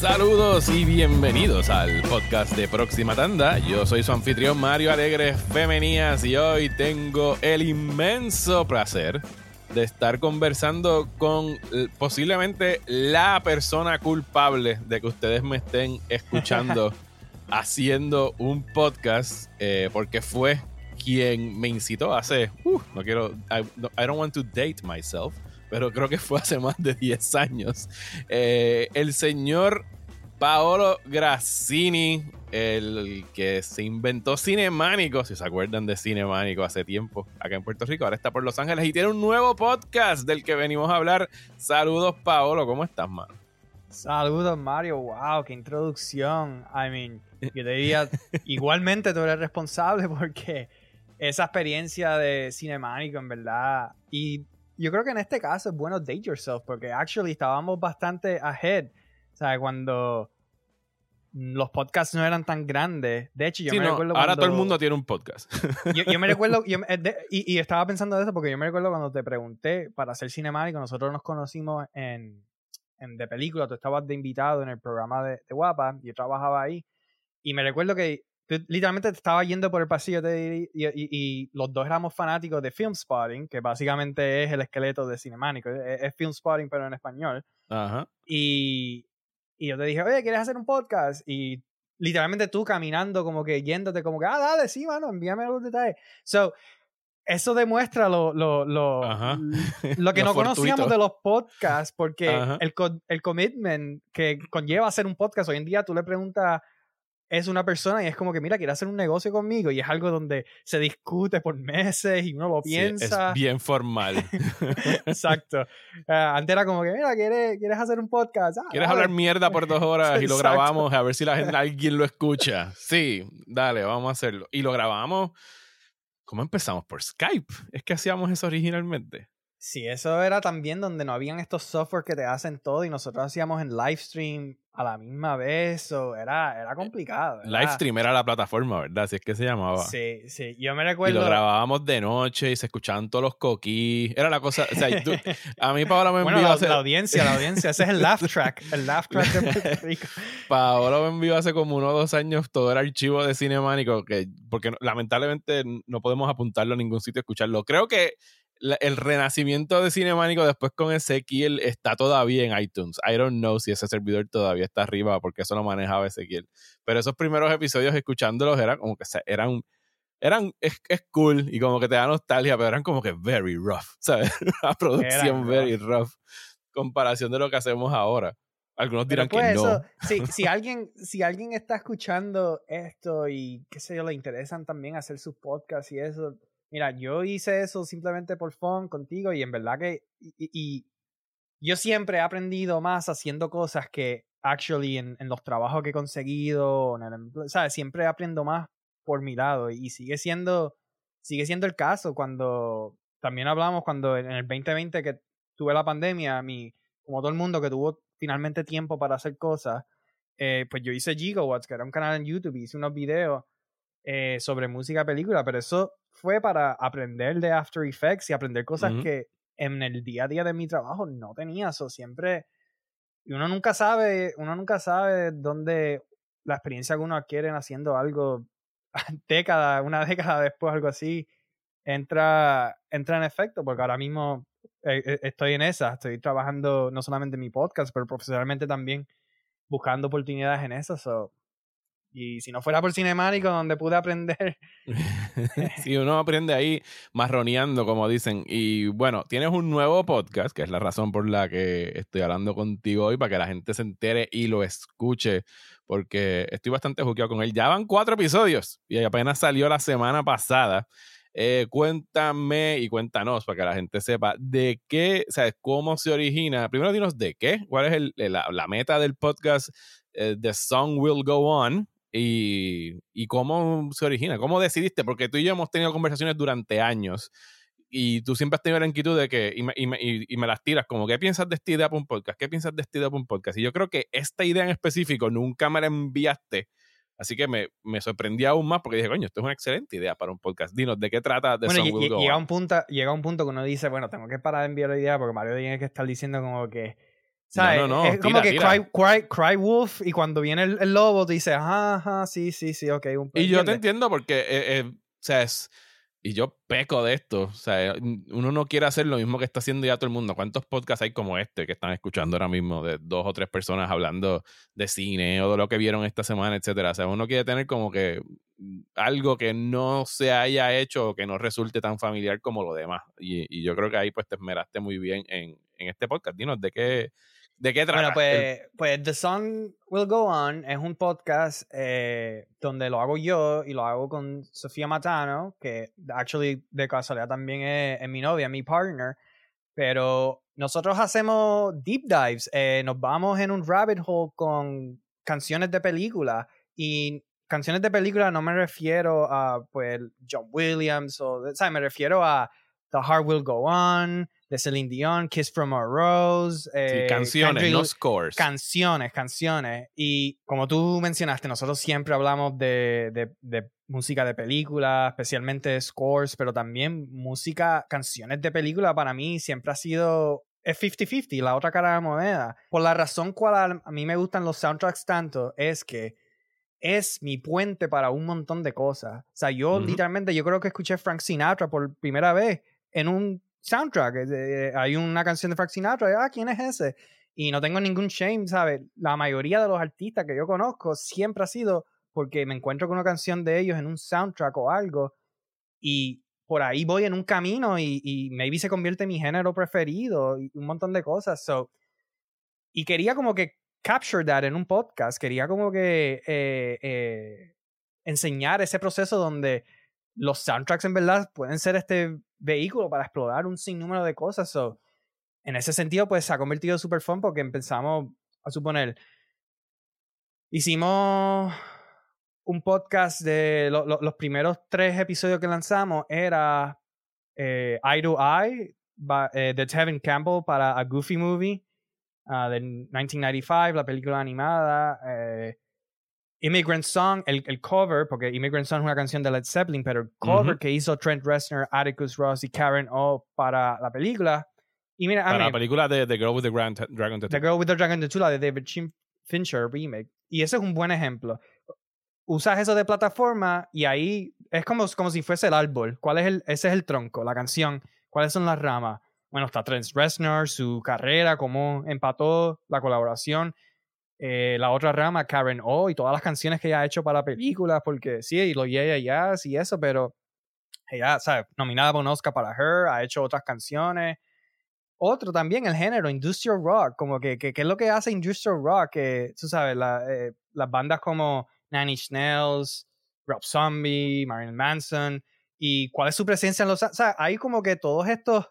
Saludos y bienvenidos al podcast de Próxima Tanda. Yo soy su anfitrión Mario Alegre Femenías y hoy tengo el inmenso placer de estar conversando con eh, posiblemente la persona culpable de que ustedes me estén escuchando haciendo un podcast, eh, porque fue quien me incitó hace, uh, no quiero, I, I, don't want to date myself, pero creo que fue hace más de 10 años. Eh, el señor Paolo Grassini, el que se inventó Cinemánico, si se acuerdan de Cinemánico hace tiempo acá en Puerto Rico, ahora está por Los Ángeles y tiene un nuevo podcast del que venimos a hablar. Saludos, Paolo, ¿cómo estás, mano? Saludos, Mario. Wow, qué introducción. I mean, yo te diría, igualmente tú eres responsable porque esa experiencia de Cinemánico, en verdad, y yo creo que en este caso es bueno date yourself porque actually estábamos bastante ahead o sea, cuando los podcasts no eran tan grandes. De hecho, yo me recuerdo Ahora todo el mundo tiene un podcast. Yo, me recuerdo, eh, y, estaba pensando de eso porque yo me recuerdo cuando te pregunté para hacer cinemático, nosotros nos conocimos en, en de película, tú estabas de invitado en el programa de, de Guapa, yo trabajaba ahí, y me recuerdo que literalmente te estaba yendo por el pasillo y, y, los dos éramos fanáticos de Film Spotting, que básicamente es el esqueleto de cinemático, es, es Film Spotting pero en español. Ajá. Y, y yo te dije, oye, ¿quieres hacer un podcast? Y literalmente tú caminando, como que yéndote, como que, ah, dale, sí, mano, envíame los detalles. So, eso demuestra lo, lo, lo, lo que no conocíamos de los podcasts, porque el, el commitment que conlleva hacer un podcast, hoy en día tú le preguntas es una persona y es como que, mira, quiere hacer un negocio conmigo y es algo donde se discute por meses y uno lo piensa. es bien formal. Exacto. Ah, antes era como que, mira, ¿quieres, quieres hacer un podcast? Ah, ¿Quieres hablar mierda por dos horas y lo grabamos a ver si la gente, alguien lo escucha? Sí, dale, vamos a hacerlo. Y lo grabamos. ¿Cómo empezamos? Por Skype. Es que hacíamos eso originalmente. Sí, eso era también donde no habían estos software que te hacen todo y nosotros hacíamos en live stream a la misma vez, o era, era complicado. Livestream era la plataforma, ¿verdad? Así es que se llamaba. Sí, sí, yo me recuerdo. Y lo grabábamos de noche y se escuchaban todos los coquís. Era la cosa, o sea, a mí Paola me envió bueno, hace... la audiencia, la audiencia, ese es el laugh track, el laugh track de Puerto Rico. Paola me envió hace como uno o dos años todo el archivo de Cinemánico, que, porque lamentablemente no podemos apuntarlo a ningún sitio a escucharlo. Creo que el renacimiento de Cinemánico después con Ezequiel está todavía en iTunes. I don't know si ese servidor todavía está arriba porque eso lo manejaba Ezequiel. Pero esos primeros episodios escuchándolos eran como que eran eran es, cool y como que te da nostalgia, pero eran como que very rough, ¿sabes? La producción very rough. comparación de lo que hacemos ahora. Algunos dirán que pues no. si, si, alguien, si alguien está escuchando esto y qué sé yo, le interesan también hacer sus podcasts y eso, Mira, yo hice eso simplemente por fun contigo y en verdad que. Y, yo siempre he aprendido más haciendo cosas que actually en, en los trabajos que he conseguido. ¿sabes? Siempre aprendo más por mi lado y sigue siendo. Sigue siendo el caso cuando. También hablamos cuando en el 2020 que tuve la pandemia, mi, como todo el mundo que tuvo finalmente tiempo para hacer cosas, eh, pues yo hice Gigawatts, que era un canal en YouTube, hice unos videos eh, sobre música película, pero eso fue para aprender de After Effects y aprender cosas que en el día a día de mi trabajo no tenía. eso siempre. Y uno nunca sabe, uno nunca sabe dónde la experiencia que uno adquiere haciendo algo década, una década después, algo así, entra, entra en efecto, porque ahora mismo eh, eh, estoy en esa, estoy trabajando no solamente en mi podcast, pero profesionalmente también buscando oportunidades en eso. So, y si no fuera por Cinemático, donde pude aprender. sí, uno aprende ahí marroneando, como dicen. Y bueno, tienes un nuevo podcast, que es la razón por la que estoy hablando contigo hoy, para que la gente se entere y lo escuche, porque estoy bastante juqueado con él. Ya van cuatro episodios y apenas salió la semana pasada. Eh, cuéntame y cuéntanos para que la gente sepa de qué, sabes, cómo se origina. Primero dinos de qué, cuál es la, meta del podcast eh, The Song Will Go On, y, cómo se origina, cómo decidiste, porque tú y yo hemos tenido conversaciones durante años y tú siempre has tenido la inquietud de que, y me, y me, las tiras, como, ¿qué piensas de esta idea para un podcast? ¿Qué piensas de esta idea para un podcast? Y yo creo que esta idea en específico nunca me la enviaste, así que me, me sorprendí aún más porque dije, coño, esto es una excelente idea para un podcast. Dinos, ¿de qué trata de bueno, llega, un punto, llega un punto que uno dice, bueno, tengo que parar de enviar la idea porque Mario tiene que estar diciendo como que No, no, no. Es como que Cry, cry, Wolf y cuando viene el, lobo dice, ajá, ajá, sí, sí, sí, ok. y yo te entiendo porque, eh, eh, o sea, es, y yo peco de esto. O sea, uno no quiere hacer lo mismo que está haciendo ya todo el mundo. ¿Cuántos podcasts hay como este que están escuchando ahora mismo de dos o tres personas hablando de cine o de lo que vieron esta semana, etcétera? O sea, uno quiere tener como que algo que no se haya hecho o que no resulte tan familiar como lo demás. Y, y yo creo que ahí pues te esmeraste muy bien en, en este podcast. Dinos de qué, ¿De qué trata? Bueno, pues, pues The Song Will Go On es un podcast eh, donde lo hago yo y lo hago con Sofía Matano, que actually de casualidad también es, mi novia, mi partner. Pero nosotros hacemos deep dives, eh, nos vamos en un rabbit hole con canciones de película y canciones de película no me refiero a pues John Williams o, ¿sabes? Me refiero a The Heart Will Go On, de Celine Dion, Kiss from a Rose. Eh, canciones, no scores. Canciones, canciones. Y como tú mencionaste, nosotros siempre hablamos de, de, música de película, especialmente scores, pero también música, canciones de película para mí siempre ha sido es 50-50, la otra cara de la moneda. Por la razón cual a mí me gustan los soundtracks tanto es que es mi puente para un montón de cosas. O sea, yo literalmente, yo creo que escuché Frank Sinatra por primera vez en un soundtrack. hay una canción de Frank Sinatra, ah, ¿quién es ese? Y no tengo ningún shame, ¿sabes? La mayoría de los artistas que yo conozco siempre ha sido porque me encuentro con una canción de ellos en un soundtrack o algo y por ahí voy en un camino y, y maybe se convierte en mi género preferido y un montón de cosas. So, y quería como que capture that en un podcast, quería como que eh, eh, enseñar ese proceso donde los soundtracks en verdad pueden ser este vehículo para explorar un sinnúmero de cosas. So, en ese sentido, pues se ha convertido super fun porque empezamos a suponer, hicimos un podcast de los primeros tres episodios que lanzamos era eh, Eye to Eye eh, de Tevin Campbell para A Goofy Movie uh, de 1995, la película animada. Eh, Immigrant Song, el, el, cover, porque Immigrant Song es una canción de Led Zeppelin, pero el cover que hizo Trent Reznor, Atticus Ross y Karen O para la película. Y mira, para la película de The Girl with the Grand Dragon Tattoo. The Girl with the Dragon Tattoo, la de David Fincher remake. Y ese es un buen ejemplo. Usas eso de plataforma y ahí es como, como si fuese el árbol. ¿Cuál es el, ese es el tronco, la canción. ¿Cuáles son las ramas? Bueno, está Trent Reznor, su carrera, cómo empató la colaboración eh, la otra rama, Karen O, y todas las canciones que ella ha hecho para películas, porque sí, y lo Yeah ya y eso, pero ella, ¿sabes? Nominada por un Oscar para Her, ha hecho otras canciones. Otro también, el género, Industrial Rock, como que, ¿qué es lo que hace Industrial Rock? Que, tú sabes, eh, las bandas como Nanny Schnells, Rob Zombie, Marilyn Manson, y cuál es su presencia en los... O sea, hay como que todos estos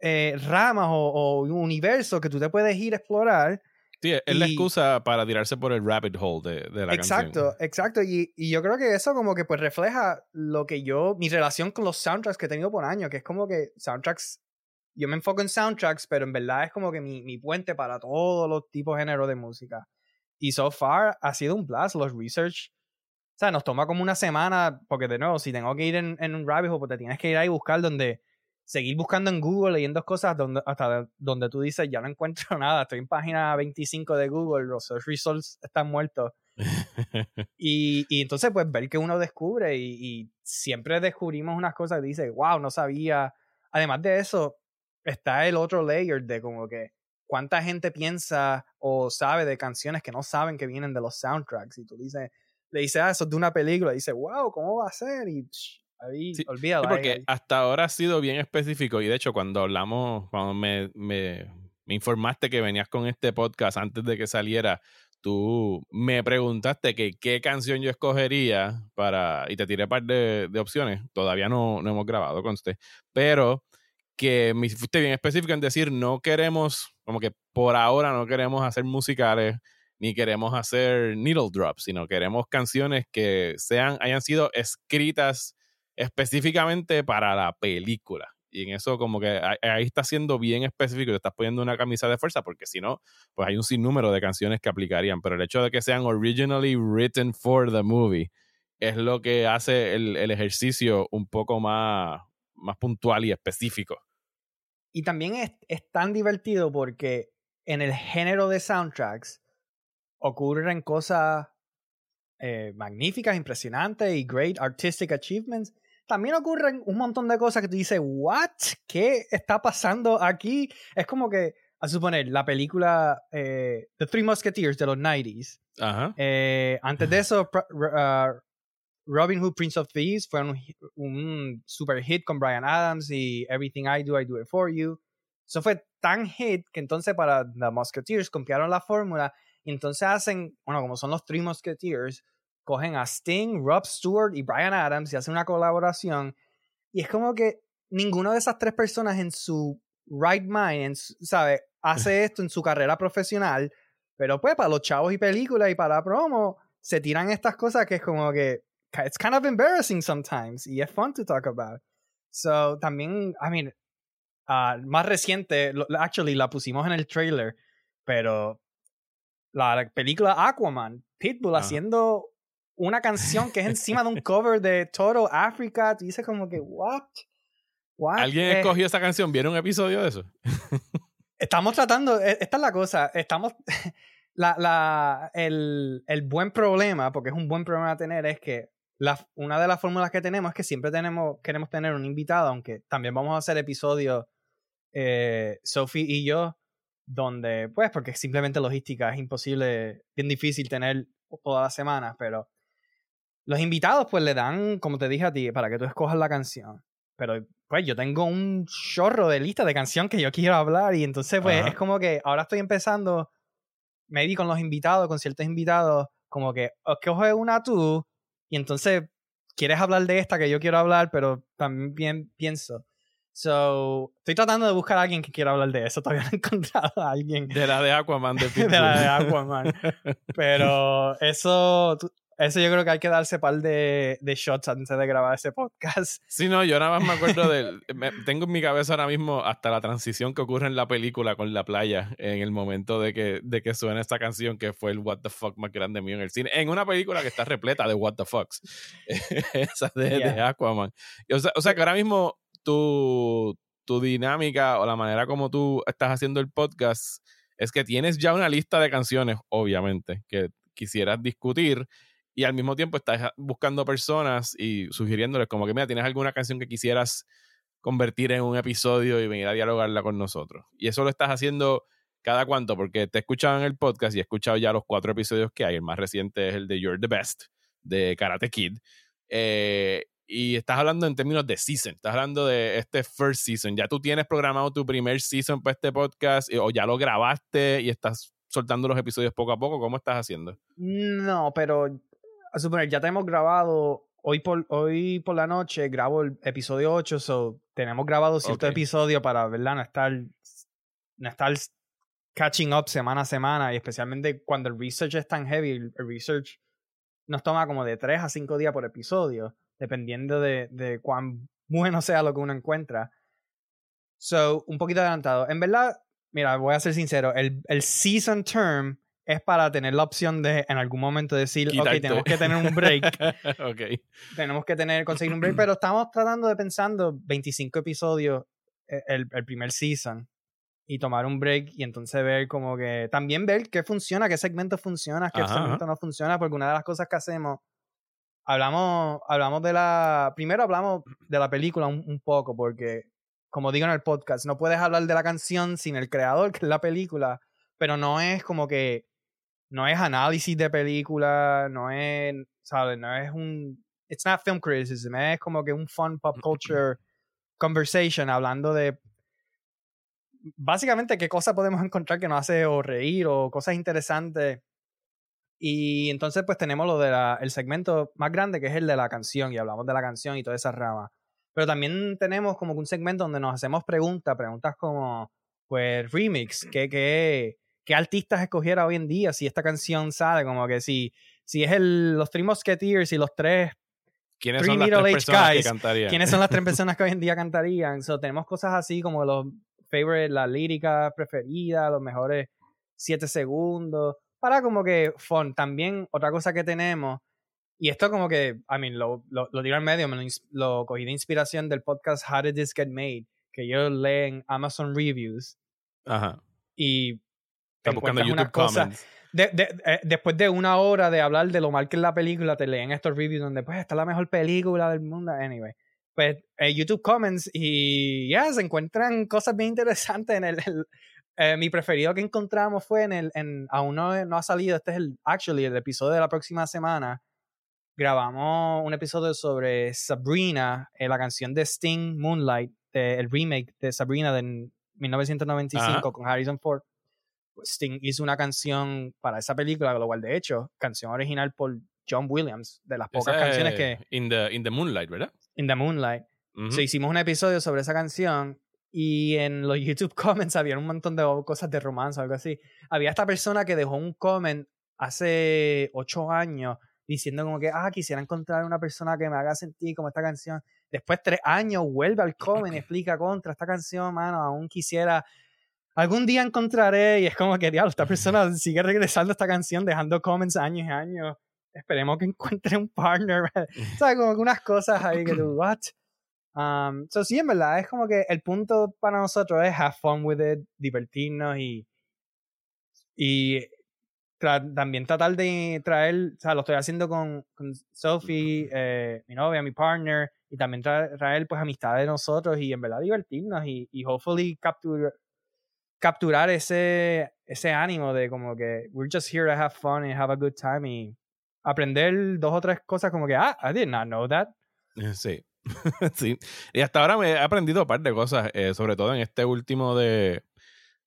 eh, ramas o, o universos que tú te puedes ir a explorar Sí, es la excusa para tirarse por el rabbit hole de, de la exacto, canción. Exacto, exacto. Y, y, yo creo que eso como que pues refleja lo que yo, mi relación con los soundtracks que he tenido por años, que es como que soundtracks, yo me enfoco en soundtracks, pero en verdad es como que mi, mi puente para todos los tipos de géneros de música. Y so far ha sido un blast, los research. O sea, nos toma como una semana, porque de nuevo, si tengo que ir en, en un rabbit hole, pues te tienes que ir ahí y buscar donde seguir buscando en Google, leyendo cosas donde, hasta donde tú dices, ya no encuentro nada, estoy en página 25 de Google, los search results están muertos. y, y, entonces, pues ver que uno descubre y, siempre descubrimos unas cosas y dice, wow, no sabía. Además de eso, está el otro layer de como que cuánta gente piensa o sabe de canciones que no saben que vienen de los soundtracks. Y tú dices, le dices, ah, eso es de una película. Y dice, wow, ¿cómo va a ser? Y Ahí, olvídalo. porque hasta ahora ha sido bien específico y de hecho cuando hablamos, cuando me, me, me, informaste que venías con este podcast antes de que saliera, tú me preguntaste que qué canción yo escogería para, y te tiré un par de, de opciones, todavía no, no hemos grabado con usted, pero que me fuiste bien específico en decir no queremos, como que por ahora no queremos hacer musicales ni queremos hacer needle drops, sino queremos canciones que sean, hayan sido escritas específicamente para la película. Y en eso como que ahí está siendo bien específico, te estás poniendo una camisa de fuerza, porque si no, pues hay un sinnúmero de canciones que aplicarían, pero el hecho de que sean originally written for the movie es lo que hace el, ejercicio un poco más, más puntual y específico. Y también es, es tan divertido porque en el género de soundtracks ocurren cosas eh, magníficas, impresionantes y great artistic achievements, también ocurren un montón de cosas que tú dices, ¿what? ¿Qué está pasando aquí? Es como que, a suponer, la película eh, The Three Musketeers de los 90s. Eh, antes de eso, uh, Robin Hood, Prince of Thieves fue un, un, super hit con Brian Adams y Everything I Do, I Do It For You. Eso fue tan hit que entonces para The Musketeers copiaron la fórmula y entonces hacen, bueno, como son los Three Musketeers, cogen a Sting, Rob Stewart y Brian Adams y hacen una colaboración. Y es como que ninguno de esas tres personas en su right mind, ¿sabe? Hace esto en su carrera profesional, pero pues para los chavos y películas y para la promo se tiran estas cosas que es como que it's kind of embarrassing sometimes y es fun to talk about. So también, I mean, uh, más reciente, actually la pusimos en el trailer, pero la película Aquaman, Pitbull haciendo una canción que es encima de un cover de Total Africa, tú dices como que, what? what? ¿Alguien eh, escogió esa canción? ¿Vieron un episodio de eso? estamos tratando, e, esta es la cosa, estamos, la, la, el, el, buen problema, porque es un buen problema a tener, es que la, una de las fórmulas que tenemos es que siempre tenemos, queremos tener un invitado, aunque también vamos a hacer episodios, eh, Sophie y yo, donde, pues, porque simplemente logística es imposible, bien difícil tener todas las semanas, pero los invitados pues le dan, como te dije a ti, para que tú escojas la canción. Pero pues yo tengo un chorro de lista de canción que yo quiero hablar y entonces pues es como que ahora estoy empezando, maybe con los invitados, con ciertos invitados, como que escoge una tú y entonces quieres hablar de esta que yo quiero hablar, pero también pienso. So, estoy tratando de buscar a alguien que quiera hablar de eso. Todavía no he encontrado a alguien. De la de Aquaman, de, de la de Aquaman. Pero eso, eso yo creo que hay que darse par de, de, shots antes de grabar ese podcast. Sí, no, yo nada más me acuerdo de. tengo en mi cabeza ahora mismo hasta la transición que ocurre en la película con la playa, en el momento de que, de que suena esta canción que fue el What the fuck más grande mío en el cine. En una película que está repleta de What the fucks. Esa de, de Aquaman. O sea, o sea que ahora mismo tu, tu dinámica o la manera como tú estás haciendo el podcast es que tienes ya una lista de canciones, obviamente, que quisieras discutir y al mismo tiempo estás buscando personas y sugiriéndoles como que, mira, tienes alguna canción que quisieras convertir en un episodio y venir a dialogarla con nosotros. Y eso lo estás haciendo cada cuánto, porque te he escuchado en el podcast y he escuchado ya los cuatro episodios que hay. El más reciente es el de You're the Best, de Karate Kid. Eh, y estás hablando en términos de season, estás hablando de este first season. Ya tú tienes programado tu primer season para este podcast o ya lo grabaste y estás soltando los episodios poco a poco. ¿Cómo estás haciendo? No, pero a suponer, ya tenemos grabado hoy por, hoy por la noche, grabo el episodio 8, so tenemos grabado cierto episodio para, ¿verdad? No estar, no estar catching up semana a semana y especialmente cuando el research es tan heavy, el research nos toma como de 3 a 5 días por episodio, dependiendo de, de cuán bueno sea lo que uno encuentra. So, un poquito adelantado. En verdad, mira, voy a ser sincero, el, el season term es para tener la opción de en algún momento decir, ok, tenemos que tener un break. okay. Tenemos que tener, conseguir un break, pero estamos tratando de pensando 25 episodios eh, el, el, primer season y tomar un break y entonces ver como que también ver qué funciona, qué segmento funciona, qué segmento no funciona, porque una de las cosas que hacemos hablamos hablamos de la primero hablamos de la película un, un poco porque como digo en el podcast, no puedes hablar de la canción sin el creador, que es la película, pero no es como que no es análisis de película, no es, ¿sabes? No es un, it's not film criticism, es como que un fun pop culture conversation hablando de básicamente qué cosas podemos encontrar que nos hace o reír o cosas interesantes. Y entonces pues tenemos lo del el segmento más grande que es el de la canción y hablamos de la canción y toda esa rama. Pero también tenemos como un segmento donde nos hacemos preguntas, preguntas como pues remix, ¿qué, qué, qué artistas escogiera hoy en día si esta canción sale, como que si, si es el, los Three Musketeers y los tres ¿Quiénes son las tres personas que cantarían? ¿Quiénes son las tres personas que hoy en día cantarían? So, tenemos cosas así como los favorite, la lírica preferida, los mejores siete segundos, para como que fun. También otra cosa que tenemos, y esto como que, I mean, lo, lo, lo al medio, me lo, lo, cogí de inspiración del podcast How Did This Get Made, que yo leo en Amazon Reviews. Ajá. Y Estás buscando YouTube comments. Eh, después de una hora de hablar de lo mal que es la película, te leen estos reviews donde pues está la mejor película del mundo. Anyway, pues eh, YouTube Comments y ya se encuentran cosas bien interesantes en el, eh, mi preferido que encontramos fue en el en, aún no, no, ha salido este es el actually el episodio de la próxima semana grabamos un episodio sobre Sabrina la canción de Sting Moonlight el remake de Sabrina de 1995 con Harrison Ford Sting hizo una canción para esa película, lo cual de hecho, canción original por John Williams, de las pocas canciones que... In the, in the Moonlight, ¿verdad? In the Moonlight. hicimos un episodio sobre esa canción y en los YouTube comments había un montón de cosas de romance o algo así. Había esta persona que dejó un comment hace ocho años diciendo como que, ah, quisiera encontrar una persona que me haga sentir como esta canción. Después tres años vuelve al comment y explica contra esta canción, mano, aún quisiera algún día encontraré y es como que, diablo, esta persona sigue regresando a esta canción, dejando comments años y años. Esperemos que encuentre un partner. ¿Sabes? Como unas cosas ahí que tú, what? Um, so sí, en verdad, es como que el punto para nosotros es have fun with it, divertirnos y, y también tratar de traer, o sea, lo estoy haciendo con, con Sophie, eh, mi novia, mi partner, y también traer, traer pues amistades de nosotros y en verdad divertirnos y, y hopefully capture, capturar ese, ese ánimo de como que we're just here to have fun and have a good time y aprender dos o tres cosas como que, ah, I did not know that. Eh, sí, sí. Y hasta ahora me he aprendido un par de cosas, eh, sobre todo en este último de,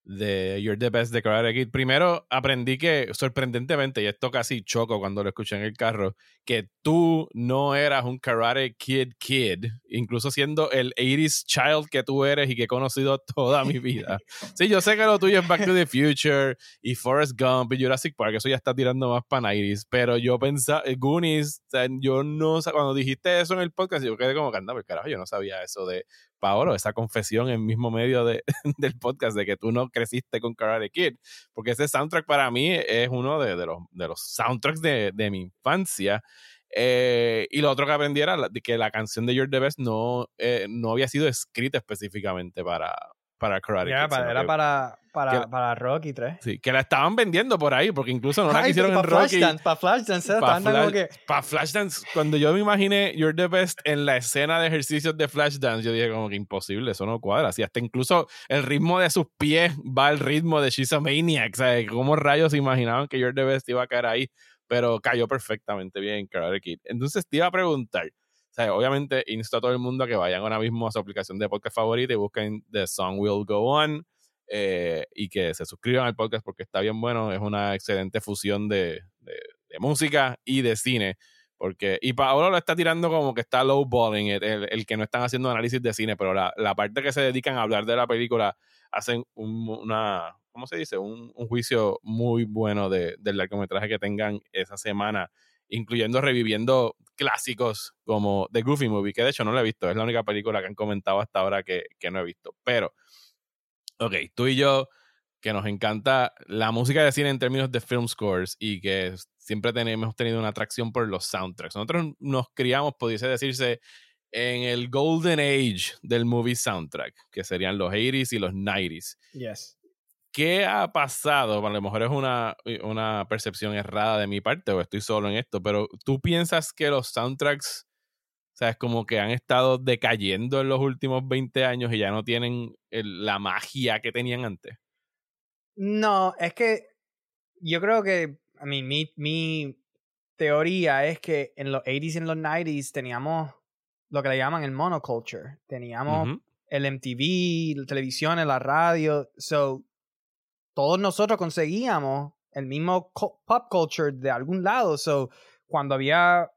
de You're the Best de Karate Kid. Primero aprendí que, sorprendentemente, y esto casi choco cuando lo escuché en el carro, que tú no eras un Karate Kid Kid, incluso siendo el 80s child que tú eres y que he conocido toda mi vida. Sí, yo sé que lo tuyo es Back to the Future y Forrest Gump y Jurassic Park, eso ya está tirando más para 90s, pero yo pensaba, eh, Goonies, yo no, cuando dijiste eso en el podcast, yo quedé como que anda, carajo, yo no sabía eso de Paolo, esa confesión en mismo medio de, del podcast de que tú no creciste con Karate Kid, porque ese soundtrack para mí es uno de, de los, de los soundtracks de, de mi infancia. Eh, y lo otro que aprendí era que la canción de You're the Best no, eh, no había sido escrita específicamente para, para Karate Kid. Para, era para, para, para, Rocky 3. Sí, que la estaban vendiendo por ahí, porque incluso no la quisieron en Rocky. Para Flashdance, para Flashdance, cuando yo me imaginé You're the Best en la escena de ejercicios de Flashdance, yo dije como que imposible, eso no cuadra. Así hasta incluso el ritmo de sus pies va al ritmo de She's a Maniac. ¿Sabes? ¿Cómo rayos se imaginaban que You're the Best iba a caer ahí? Pero cayó perfectamente bien en Karate Kid. Entonces te iba a preguntar, obviamente insto a todo el mundo a que vayan ahora mismo a su aplicación de podcast favorita y busquen The Song Will Go On eh, y que se suscriban al podcast porque está bien bueno. Es una excelente fusión de, música y de cine. Porque, y Paolo lo está tirando como que está low balling, el, que no están haciendo análisis de cine, pero la, parte que se dedican a hablar de la película hacen una, ¿cómo se dice? Un, juicio muy bueno de, del largometraje que tengan esa semana incluyendo reviviendo clásicos como The Goofy Movie, que de hecho no lo he visto, es la única película que han comentado hasta ahora que, no he visto. Pero, ok, tú y yo, que nos encanta la música de cine en términos de film scores y que siempre tenemos tenido una atracción por los soundtracks. Nosotros nos criamos, pudiese decirse, en el golden age del movie soundtrack, que serían los 80s y los 90s. Yes. ¿Qué ha pasado? a lo mejor es una, una percepción errada de mi parte o estoy solo en esto, pero ¿tú piensas que los soundtracks, o sea, es como que han estado decayendo en los últimos 20 años y ya no tienen la magia que tenían antes? No, es que yo creo que, a mí, mi, mi teoría es que en los 80s y en los 90s teníamos lo que le llaman el monoculture. Teníamos el MTV, la televisión, la radio. So, todos nosotros conseguíamos el mismo pop culture de algún lado. So, cuando había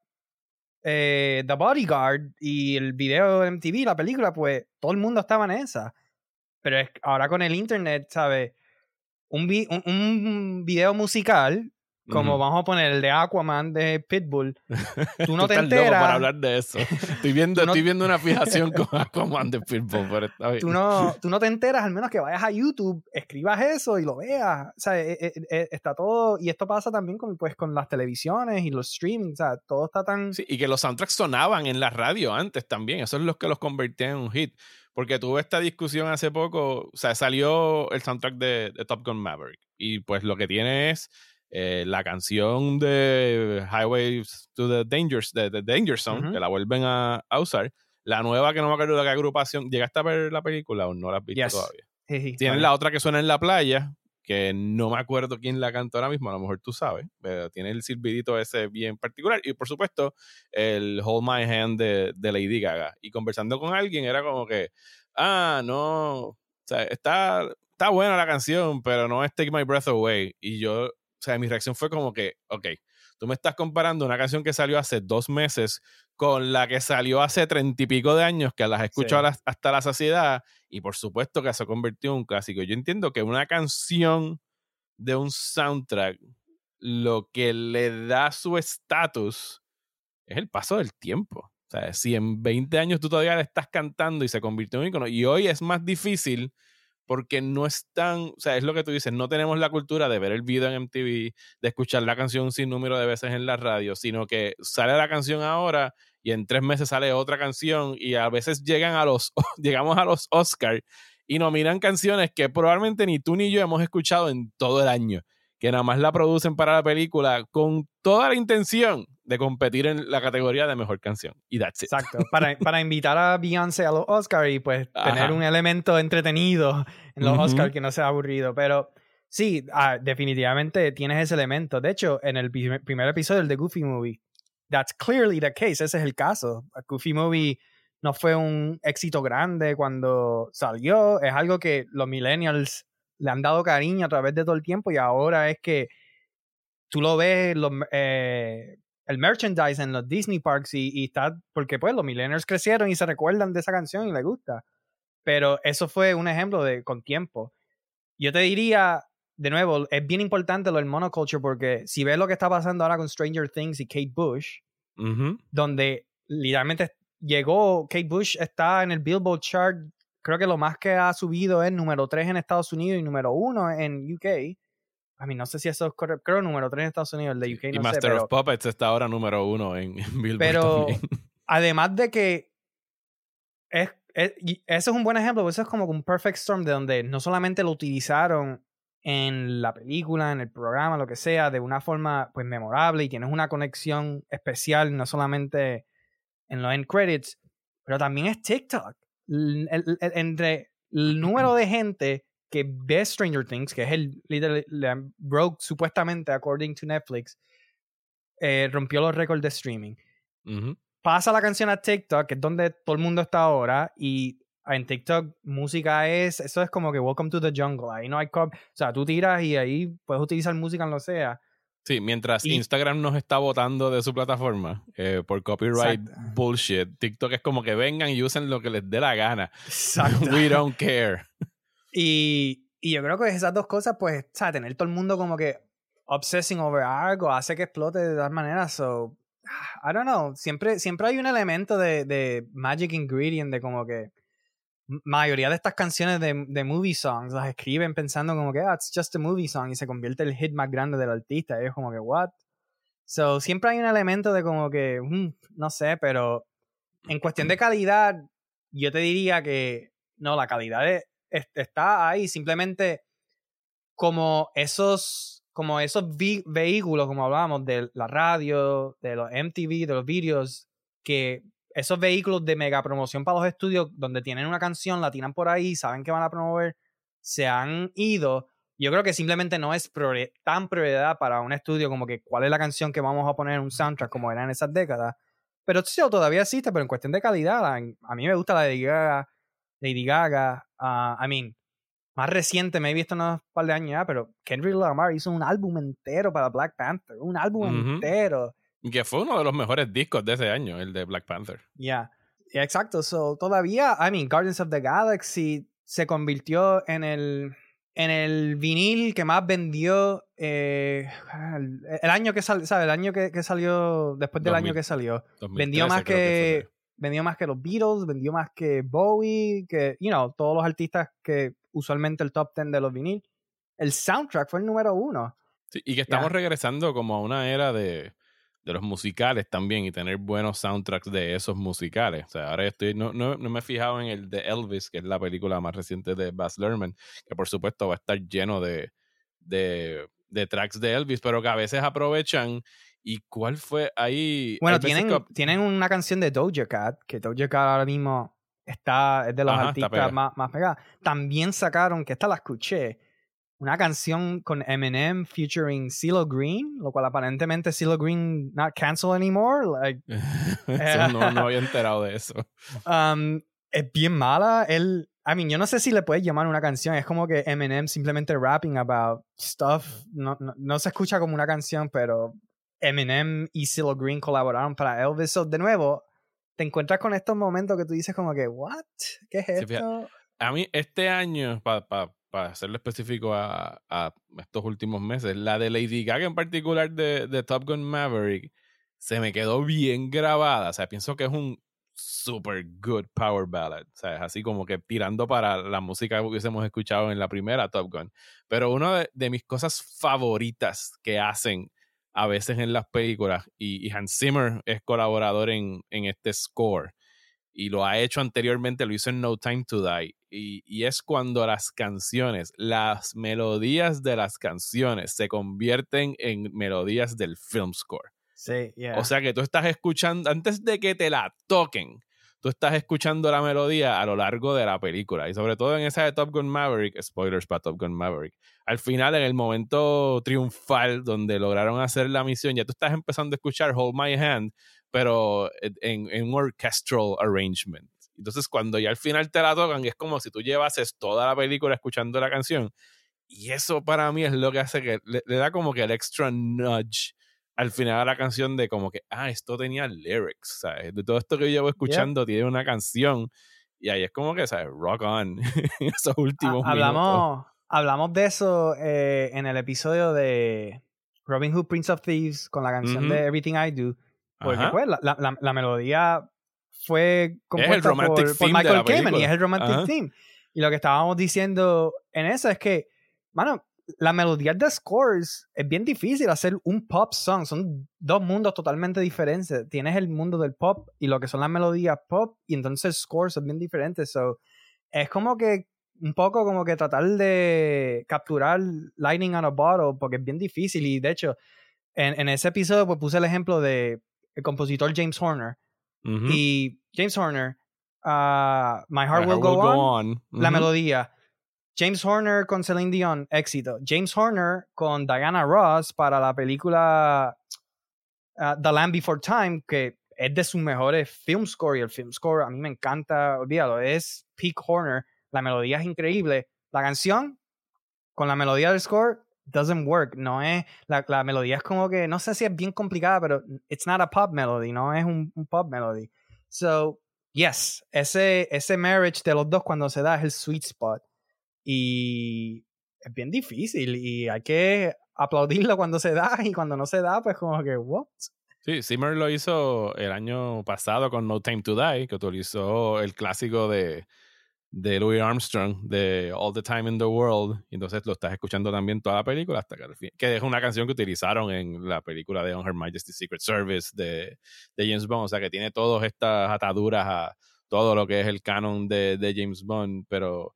eh, The Bodyguard y el video de MTV, la película, pues todo el mundo estaba en esa. Pero es, ahora con el internet, ¿sabes? Un, video musical como vamos a poner el de Aquaman de Pitbull, tú no te enteras. para hablar de eso. Estoy viendo, estoy viendo una fijación con Aquaman de Pitbull, pero está bien. Tú no, tú no te enteras, al menos que vayas a YouTube, escribas eso y lo veas. O sea, e, e, e, está todo. Y esto pasa también con, pues, con las televisiones y los streaming. O sea, todo está tan. Sí, y que los soundtracks sonaban en la radio antes también. Eso es lo que los convertía en un hit. Porque tuve esta discusión hace poco. O sea, salió el soundtrack de, de Top Gun Maverick Y pues lo que tiene es eh, la canción de Highways to the Dangers, de, Danger Zone, que la vuelven a, usar. La nueva que no me acuerdo de qué agrupación. ¿Llegaste a ver la película o no la has visto todavía? Tienen la otra que suena en la playa, que no me acuerdo quién la canta ahora mismo, a lo mejor tú sabes, pero tiene el silbidito ese bien particular. Y por supuesto, el Hold My Hand de, de Lady Gaga. Y conversando con alguien era como que, ah, no, o sea, está, está buena la canción, pero no es Take My Breath Away. Y yo, o sea, mi reacción fue como que, ok, tú me estás comparando una canción que salió hace dos meses con la que salió hace treinta y pico de años, que las escucho hasta la saciedad, y por supuesto que se convirtió en un clásico. Yo entiendo que una canción de un soundtrack, lo que le da su estatus es el paso del tiempo. O sea, si en 20 años tú todavía le estás cantando y se convirtió en un icono, y hoy es más difícil porque no es tan, o sea, es lo que tú dices, no tenemos la cultura de ver el video en MTV, de escuchar la canción sin número de veces en la radio, sino que sale la canción ahora y en tres meses sale otra canción y a veces llegan a los, llegamos a los Oscars y nominan canciones que probablemente ni tú ni yo hemos escuchado en todo el año, que nada más la producen para la película con toda la intención de competir en la categoría de mejor canción. Y that's it. Exacto. Para, para invitar a Beyoncé a los Oscars y pues tener un elemento entretenido en los Oscars que no sea aburrido. Pero sí, ah, definitivamente tienes ese elemento. De hecho, en el primer episodio del The Goofy Movie, that's clearly the case. Ese es el caso. A Goofy Movie no fue un éxito grande cuando salió. Es algo que los millennials le han dado cariño a través de todo el tiempo y ahora es que tú lo ves, los, eh, el merchandise en los Disney Parks y, está, porque pues los millennials crecieron y se recuerdan de esa canción y les gusta. Pero eso fue un ejemplo de con tiempo. Yo te diría, de nuevo, es bien importante lo del monoculture porque si ves lo que está pasando ahora con Stranger Things y Kate Bush, donde literalmente llegó, Kate Bush está en el Billboard chart, creo que lo más que ha subido es número 3 en Estados Unidos y número 1 en UK a mí no sé si eso es correcto. Creo número 3 en Estados Unidos, el de UK no y Master of Puppets está ahora número 1 en, Billboard Pero además de que es, es, eso es un buen ejemplo, eso es como un perfect storm de donde no solamente lo utilizaron en la película, en el programa, lo que sea, de una forma pues memorable y tienes una conexión especial, no solamente en los end credits, pero también es TikTok. entre el número de gente que ve Stranger Things, que es el líder, broke supuestamente, according to Netflix, eh, rompió los récords de streaming. Pasa la canción a TikTok, que es donde todo el mundo está ahora, y en TikTok música es, eso es como que Welcome to the Jungle, ahí no hay o sea, tú tiras y ahí puedes utilizar música en lo sea. Sí, mientras Instagram nos está votando de su plataforma eh, por copyright bullshit, TikTok es como que vengan y usen lo que les dé la gana. Exacto. We don't care. Y, y yo creo que esas dos cosas, pues, o sea, tener todo el mundo como que obsessing over algo hace que explote de todas maneras. So, I don't know. Siempre, siempre hay un elemento de, de magic ingredient de como que mayoría de estas canciones de, de, movie songs las escriben pensando como que ah, it's just a movie song y se convierte en el hit más grande del artista. Y es como que, what? So, siempre hay un elemento de como que, mm, no sé, pero en cuestión de calidad, yo te diría que no, la calidad de, está ahí simplemente como esos, como esos vehículos, como hablábamos, de la radio, de los MTV, de los vídeos, que esos vehículos de mega promoción para los estudios, donde tienen una canción, la tiran por ahí, saben que van a promover, se han ido. Yo creo que simplemente no es tan prioridad para un estudio como que cuál es la canción que vamos a poner en un soundtrack como era en esas décadas. Pero sí, todavía existe, pero en cuestión de calidad, a mí me gusta la de Lady Gaga, uh, I mean, más reciente, me he visto unos par de años ya, pero Kendrick Lamar hizo un álbum entero para Black Panther, un álbum entero. Que fue uno de los mejores discos de ese año, el de Black Panther. Ya, yeah. exacto. So, todavía, I mean, Guardians of the Galaxy se convirtió en el, en el vinil que más vendió eh, el, año que salió, ¿sabes? El año que, que, salió, después del año que salió. vendió más que vendió más que los Beatles, vendió más que Bowie, que, you know, todos los artistas que usualmente el top 10 de los vinil. El soundtrack fue el número uno. Sí, y que estamos regresando como a una era de, de, los musicales también y tener buenos soundtracks de esos musicales. O sea, ahora estoy, no, no, no, me he fijado en el de Elvis, que es la película más reciente de Baz Luhrmann, que por supuesto va a estar lleno de, de, de tracks de Elvis, pero que a veces aprovechan. ¿Y cuál fue ahí? Bueno, tienen, tienen una canción de Doja Cat, que Doja Cat ahora mismo está, es de los artistas más, más pegados. También sacaron, que esta la escuché, una canción con Eminem featuring CeeLo Green, lo cual aparentemente CeeLo Green not cancel anymore. Like, no, no había enterado de eso. Um, es bien mala. Él, I mean, yo no sé si le puedes llamar una canción. Es como que Eminem simplemente rapping about stuff. No, no, se escucha como una canción, pero Eminem y CeeLo Green colaboraron para Elvis. So, de nuevo, te encuentras con estos momentos que tú dices como que, ¿what? ¿Qué es esto? a mí, este año, para pa, hacerlo específico a, a, estos últimos meses, la de Lady Gaga en particular de, de Top Gun Maverick, se me quedó bien grabada. O sea, pienso que es un super good power ballad, ¿sabes? Así como que tirando para la música que hubiésemos escuchado en la primera Top Gun. Pero una de, mis cosas favoritas que hacen a veces en las películas, y, Hans Zimmer es colaborador en, en, este score, y lo ha hecho anteriormente, lo hizo en No Time to Die, y, y es cuando las canciones, las melodías de las canciones se convierten en melodías del film score. Sí, O sea que tú estás escuchando, antes de que te la toquen, tú estás escuchando la melodía a lo largo de la película. Y sobre todo en esa de Top Gun Maverick, spoilers para Top Gun Maverick. Al final, en el momento triunfal donde lograron hacer la misión, ya tú estás empezando a escuchar Hold My Hand, pero en, un orchestral arrangement. Entonces, cuando ya al final te la tocan, es como si tú llevases toda la película escuchando la canción. Y eso para mí es lo que hace que le da como que el extra nudge al final de la canción de como que, ah, esto tenía lyrics, ¿sabes? De todo esto que yo llevo escuchando tiene una canción y ahí es como que, ¿sabes? Rock on, esos últimos hablamos, Hablamos de eso eh, en el episodio de Robin Hood, Prince of Thieves, con la canción de Everything I Do, porque pues la, la, la, melodía fue compuesta por, por, Michael Kamen y es el romantic theme. Y lo que estábamos diciendo en eso es que, mano, la melodía de scores es bien difícil hacer un pop song. Son dos mundos totalmente diferentes. Tienes el mundo del pop y lo que son las melodías pop, y entonces scores son bien diferentes. So, es como que un poco como que tratar de capturar Lightning on a Bottle, porque es bien difícil. Y de hecho, en, en ese episodio pues, puse el ejemplo de el compositor James Horner. Y James Horner, uh, My Heart, Will, Go, On, la melodía James Horner con Celine Dion, éxito. James Horner con Diana Ross para la película uh, The Land Before Time, que es de sus mejores film score y el film score a mí me encanta, olvídalo, es Peak Horner, la melodía es increíble. La canción con la melodía del score doesn't work, no es, la, la melodía es como que, no sé si es bien complicada, pero it's not a pop melody, no es un, un pop melody. So, yes, ese, ese marriage de los dos cuando se da es el sweet spot. Y es bien difícil y hay que aplaudirlo cuando se da y cuando no se da, pues como que, ¿what? Sí, Zimmer lo hizo el año pasado con No Time to Die, que utilizó el clásico de, de Louis Armstrong, de All the Time in the World. Y entonces lo estás escuchando también toda la película hasta que al fin. Que es una canción que utilizaron en la película de On Her Majesty's Secret Service de, de James Bond. O sea que tiene todas estas ataduras a todo lo que es el canon de, de James Bond, pero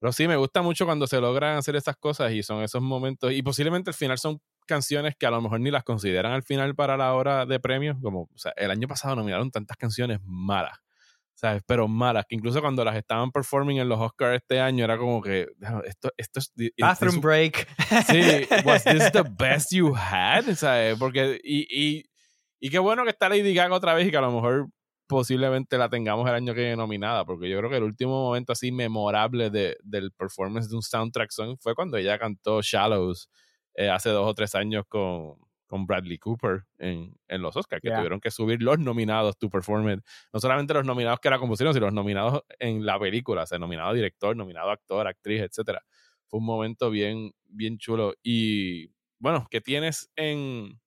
pero sí, me gusta mucho cuando se logran hacer esas cosas y son esos momentos. Y posiblemente al final son canciones que a lo mejor ni las consideran al final para la hora de premios. Como, o sea, el año pasado nominaron tantas canciones malas. ¿Sabes? Pero malas, que incluso cuando las estaban performing en los Oscars este año era como que esto, esto es. Bathroom break. Sí, ¿was this the best you had? ¿Sabes? Porque. Y, y, y qué bueno que está Lady Gaga otra vez y que a lo mejor posiblemente la tengamos el año que viene nominada, porque yo creo que el último momento así memorable de, del performance de un soundtrack song fue cuando ella cantó Shallows eh, hace dos o tres años con, con Bradley Cooper en, en los Oscars, que tuvieron que subir los nominados to performance, no solamente los nominados que la compusieron, sino los nominados en la película, o sea, nominado director, nominado actor, actriz, etcétera. Fue un momento bien, bien chulo. Y bueno, ¿qué tienes en,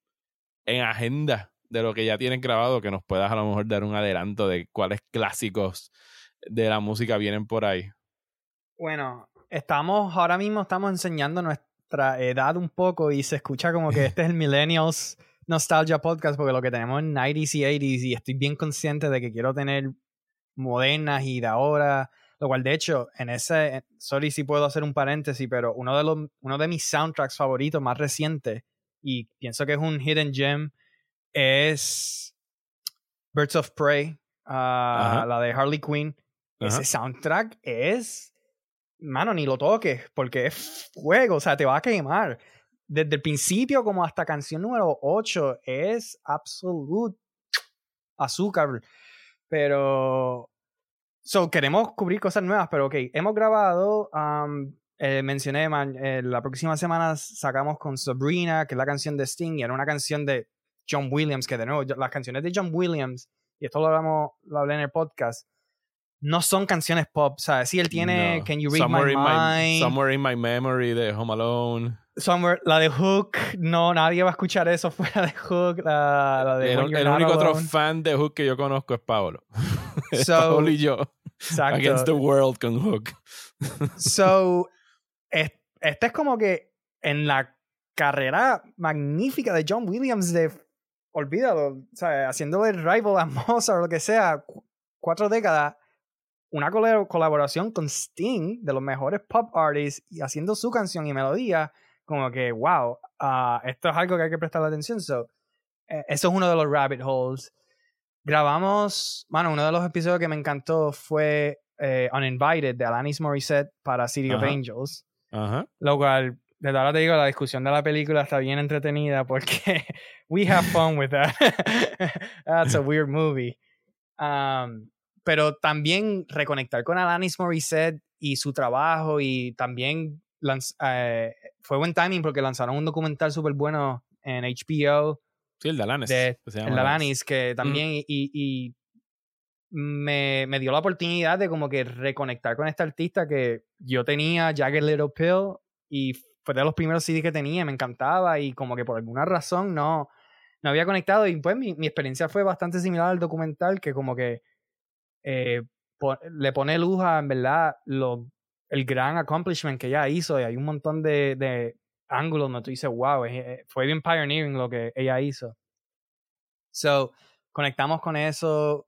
en agenda de lo que ya tienes grabado, que nos puedas a lo mejor dar un adelanto de cuáles clásicos de la música vienen por ahí. Bueno, estamos, ahora mismo estamos enseñando nuestra edad un poco y se escucha como que este es el Millennials Nostalgia Podcast, porque lo que tenemos en 90s y 80s, y estoy bien consciente de que quiero tener modernas y de ahora. Lo cual, de hecho, en ese, sorry si puedo hacer un paréntesis, pero uno de, los, uno de mis soundtracks favoritos más recientes, y pienso que es un hidden gem, es Birds of Prey, ah, la de Harley Quinn. Ese soundtrack es, mano, ni lo toques, porque es fuego, o sea, te va a quemar. Desde el principio como hasta canción número 8 es absolute azúcar. Pero So, queremos cubrir cosas nuevas, pero ok, hemos grabado, eh, mencioné, eh, la próxima semana sacamos con Sabrina, que es la canción de Sting, y era una canción de John Williams, que de nuevo, las canciones de John Williams, y esto lo, hablamos, lo hablé en el podcast, no son canciones pop, ¿sabes? Sí, él tiene Can You Read My Mind. Somewhere in My Memory de Home Alone. Somewhere, la de Hook, no, nadie va a escuchar eso fuera de Hook. La, de el, el único otro fan de Hook que yo conozco es Pablo. So, y yo. Exacto. Against the world con Hook. so, este es como que en la carrera magnífica de John Williams de olvídalo, o sea, haciendo el rival a Mozart o lo que sea, cuatro décadas, una colaboración con Sting, de los mejores pop artists, y haciendo su canción y melodía, como que, wow, uh, esto es algo que hay que prestar atención. So, eh, eso es uno de los rabbit holes. Grabamos, bueno, uno de los episodios que me encantó fue eh, Uninvited de Alanis Morissette para City of Angels. Ajá. Lo cual, de ahora te digo, la discusión de la película está bien entretenida porque we have fun with that. That's a weird movie. Um, pero también reconectar con Alanis Morissette y su trabajo y también eh, fue buen timing porque lanzaron un documental súper bueno en HBO. Sí, el de Alanis. el de Alanis, que mm. también y, y me, me, dio la oportunidad de como que reconectar con esta artista que yo tenía, Jagged Little Pill, y fue de los primeros CDs que tenía, me encantaba y como que por alguna razón no, no había conectado y pues mi, experiencia fue bastante similar al documental que como que eh, le pone luz a, en verdad, lo, el gran accomplishment que ella hizo y hay un montón de, de ángulos donde tú dices, wow, eh, fue bien pioneering lo que ella hizo. So, conectamos con eso.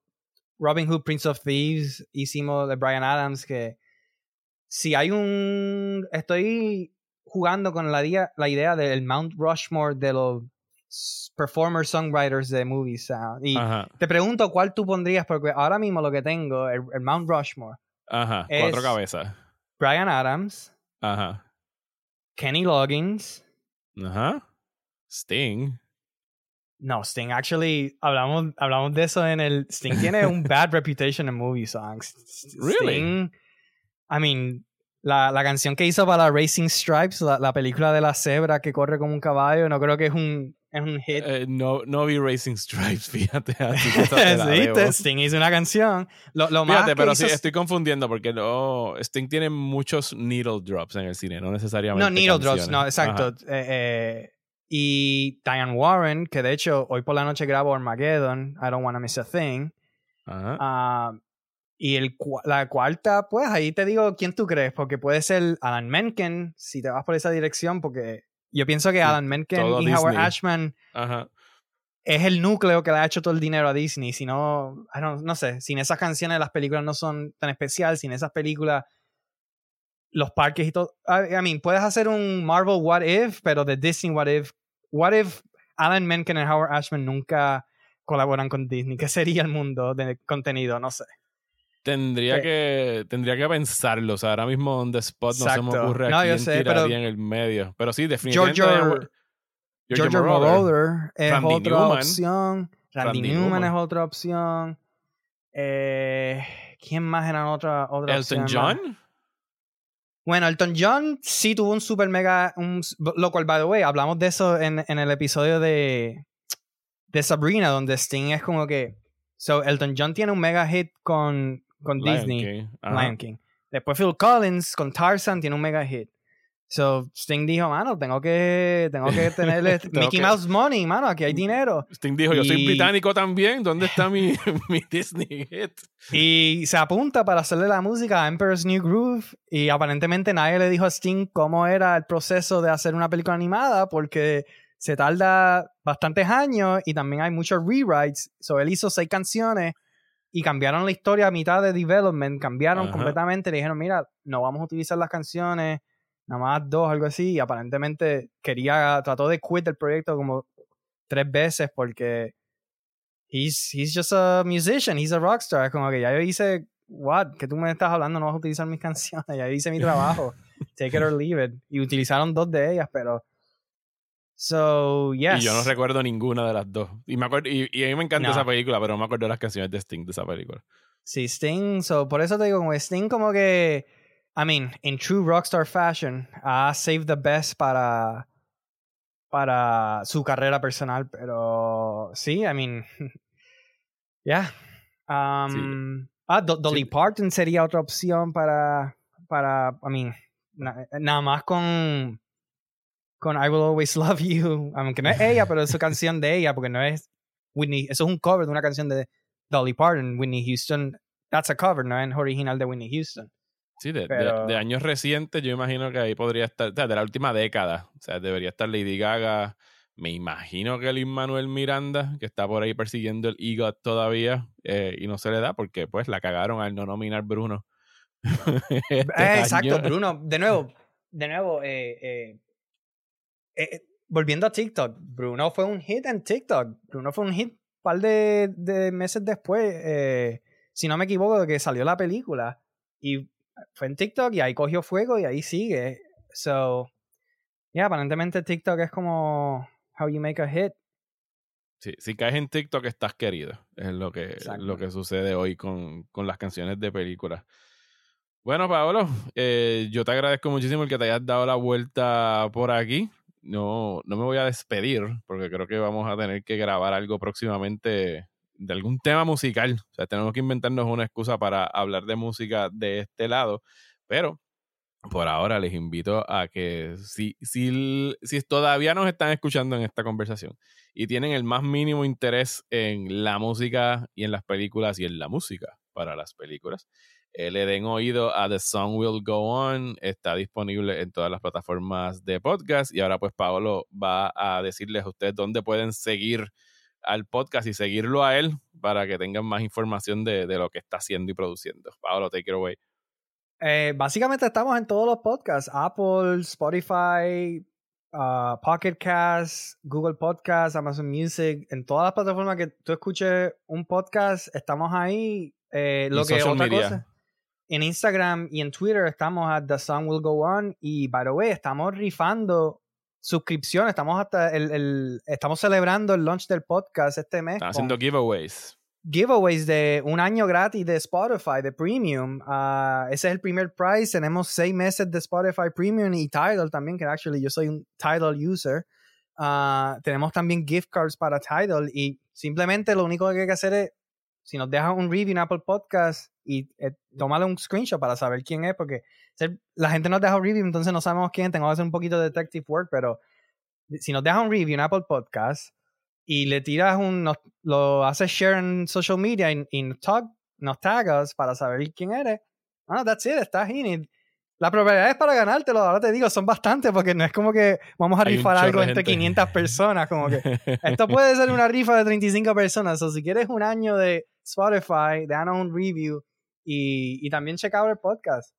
Robin Hood, Prince of Thieves, hicimos de Brian Adams, que si hay un... Estoy jugando con la, idea, la idea del Mount Rushmore de los performer songwriters de movies. y te pregunto cuál tú pondrías, porque ahora mismo lo que tengo, el, Mount Rushmore. Ajá, cuatro cabezas. Brian Adams. Ajá. Kenny Loggins. Ajá. Sting. No, Sting, actually, hablamos, hablamos de eso en el. Sting tiene un bad reputation en movie songs. Really? Sting, I mean, la, la canción que hizo para Racing Stripes, la, la, película de la cebra que corre como un caballo, no creo que es un, es un hit. Eh, no, no vi Racing Stripes, fíjate. sí, Sting hizo una canción. Lo, lo fíjate, pero sí, estoy confundiendo porque no, Sting tiene muchos needle drops en el cine, no necesariamente. No, needle drops, no, exacto. Eh, eh, y Diane Warren, que de hecho hoy por la noche grabo Armageddon, I Don't Wanna Miss a Thing. Uh, y el, la cuarta, pues ahí te digo quién tú crees, porque puede ser Alan Menken, si te vas por esa dirección, porque yo pienso que Alan Menken y Howard Ashman es el núcleo que le ha hecho todo el dinero a Disney. Si no, no sé, sin esas canciones las películas no son tan especiales, sin esas películas los parques y todo. I, mean, puedes hacer un Marvel What If, pero de Disney What If. What if Alan Menken y Howard Ashman nunca colaboran con Disney? ¿Qué sería el mundo de contenido? No sé. Tendría que, tendría que pensarlo. O sea, ahora mismo on the spot no se me ocurre no, yo sé, pero, en el medio. Pero sí, definitivamente. George, George Moroder es otra opción. Randy, Newman, es otra opción. Eh, ¿Quién más era otra, otra ¿Elton John? Bueno, Elton John sí tuvo un super mega. Un, lo cual, by the way, hablamos de eso en, en el episodio de, de Sabrina, donde Sting es como que. So, Elton John tiene un mega hit con con Disney, Lion King. Después Phil Collins con Tarzan tiene un mega hit. So Sting dijo, mano, tengo que, tengo que tener Mickey Mouse money, mano, aquí hay dinero. Sting dijo, yo soy británico también, ¿dónde está mi, mi, Disney hit? Y se apunta para hacerle la música a Emperor's New Groove y aparentemente nadie le dijo a Sting cómo era el proceso de hacer una película animada porque se tarda bastantes años y también hay muchos rewrites. So él hizo seis canciones y cambiaron la historia a mitad de development, cambiaron completamente, le dijeron, mira, no vamos a utilizar las canciones, nada más dos, algo así, y aparentemente quería, trató de quit el proyecto como tres veces porque he's, he's just a musician, he's a rockstar, como que ya yo hice, what, que tú me estás hablando, no vas a utilizar mis canciones, ya hice mi trabajo, take it or leave it, y utilizaron dos de ellas, pero... So, yes. Y yo no recuerdo ninguna de las dos. Y, me acuerdo, y, a mí me encanta esa película, pero no me acuerdo las canciones de Sting de esa película. Sí, Sting, so, por eso te digo, como Sting como que I mean, in true rockstar fashion, ha saved the best para, para su carrera personal, pero sí, I mean, yeah. Um, Ah, Dolly Parton sería otra opción para, para I mean, nada más con, con I Will Always Love You, aunque no es ella, pero es su canción de ella, porque no es Whitney, eso es un cover de una canción de Dolly Parton, Whitney Houston, that's a cover, no es original de Whitney Houston. Sí, de, de, años recientes, yo imagino que ahí podría estar, o sea, de la última década, o sea, debería estar Lady Gaga. Me imagino que el Manuel Miranda, que está por ahí persiguiendo el EGOT todavía, eh, y no se le da porque, pues, la cagaron al no nominar Bruno. Este eh, exacto, Bruno. De nuevo, de nuevo, eh, volviendo a TikTok, Bruno fue un hit en TikTok. Bruno fue un hit un par de, de meses después, si no me equivoco, de que salió la película. Y fue en TikTok y ahí cogió fuego y ahí sigue. So, yeah, aparentemente TikTok es como how you make a hit. Sí, si caes en TikTok estás querido. Es lo que, lo que sucede hoy con, con las canciones de películas. Bueno, Pablo, eh, yo te agradezco muchísimo el que te hayas dado la vuelta por aquí. No, no me voy a despedir porque creo que vamos a tener que grabar algo próximamente de algún tema musical. O sea, tenemos que inventarnos una excusa para hablar de música de este lado. Pero por ahora les invito a que si, si, si todavía nos están escuchando en esta conversación y tienen el más mínimo interés en la música y en las películas y en la música para las películas, eh, le den oído a The Song Will Go On. Está disponible en todas las plataformas de podcast. Y ahora pues Paolo va a decirles a ustedes dónde pueden seguir al podcast y seguirlo a él para que tengan más información de, de lo que está haciendo y produciendo. Pablo, take it away. Eh, básicamente estamos en todos los podcasts: Apple, Spotify, uh, Pocket Cast, Google Podcast, Amazon Music. En todas las plataformas que tú escuches un podcast, estamos ahí. Eh, lo que otra cosa. En Instagram y en Twitter estamos a The Song Will Go On. Y by the way, estamos rifando suscripciones. Estamos hasta el, el, estamos celebrando el launch del podcast este mes. Están haciendo giveaways. Giveaways de un año gratis de Spotify, de Premium. Uh, ese es el primer price. Tenemos seis meses de Spotify Premium y Tidal también, que actually yo soy un Tidal user. Uh, tenemos también gift cards para Tidal y simplemente lo único que hay que hacer es, si nos dejan un review en Apple Podcast y eh, tomarle un screenshot para saber quién es, porque la gente nos deja un review, entonces no sabemos quién, tengo que hacer un poquito de detective work, pero si nos deja un review en Apple Podcast y le tiras un, lo haces share en social media y, nos, tag, nos tagas para saber quién eres, ah, that's it, estás in. La probabilidad es para ganártelo, ahora te digo, son bastantes porque no es como que vamos a rifar algo entre 500 personas, como que esto puede ser una rifa de 35 personas, o si quieres un año de Spotify, danos un review y, y también check out el podcast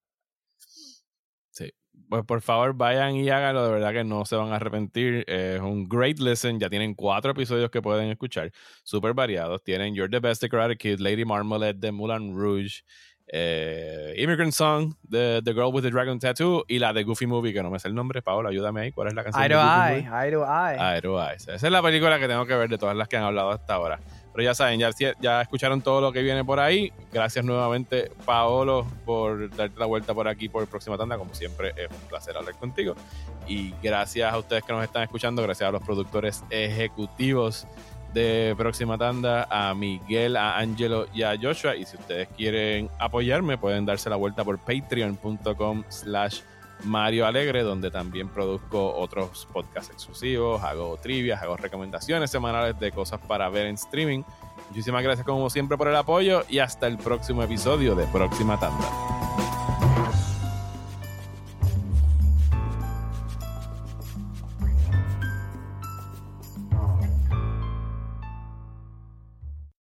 pues por favor vayan y háganlo, de verdad que no se van a arrepentir. Es un great listen, ya tienen cuatro episodios que pueden escuchar, súper variados. Tienen You're the Best, Karate Kid, Lady Marmalade, The Moulin Rouge, eh, Immigrant Song, the, the, Girl with the Dragon Tattoo y la de Goofy Movie, que no me sé el nombre. Paola, ayúdame ahí. ¿Cuál es la canción? I do I, I do I. I do I. Esa es la película que tengo que ver de todas las que han hablado hasta ahora. Pero ya saben, ya, ya escucharon todo lo que viene por ahí. Gracias nuevamente, Paolo, por darte la vuelta por aquí por próxima tanda. Como siempre, es un placer hablar contigo. Y gracias a ustedes que nos están escuchando, gracias a los productores ejecutivos de próxima tanda, a Miguel, a Angelo y a Joshua. Y si ustedes quieren apoyarme, pueden darse la vuelta por patreon.com slash Mario Alegre, donde también produzco otros podcasts exclusivos, hago trivias, hago recomendaciones semanales de cosas para ver en streaming. Muchísimas gracias como siempre por el apoyo y hasta el próximo episodio de Próxima Tanda.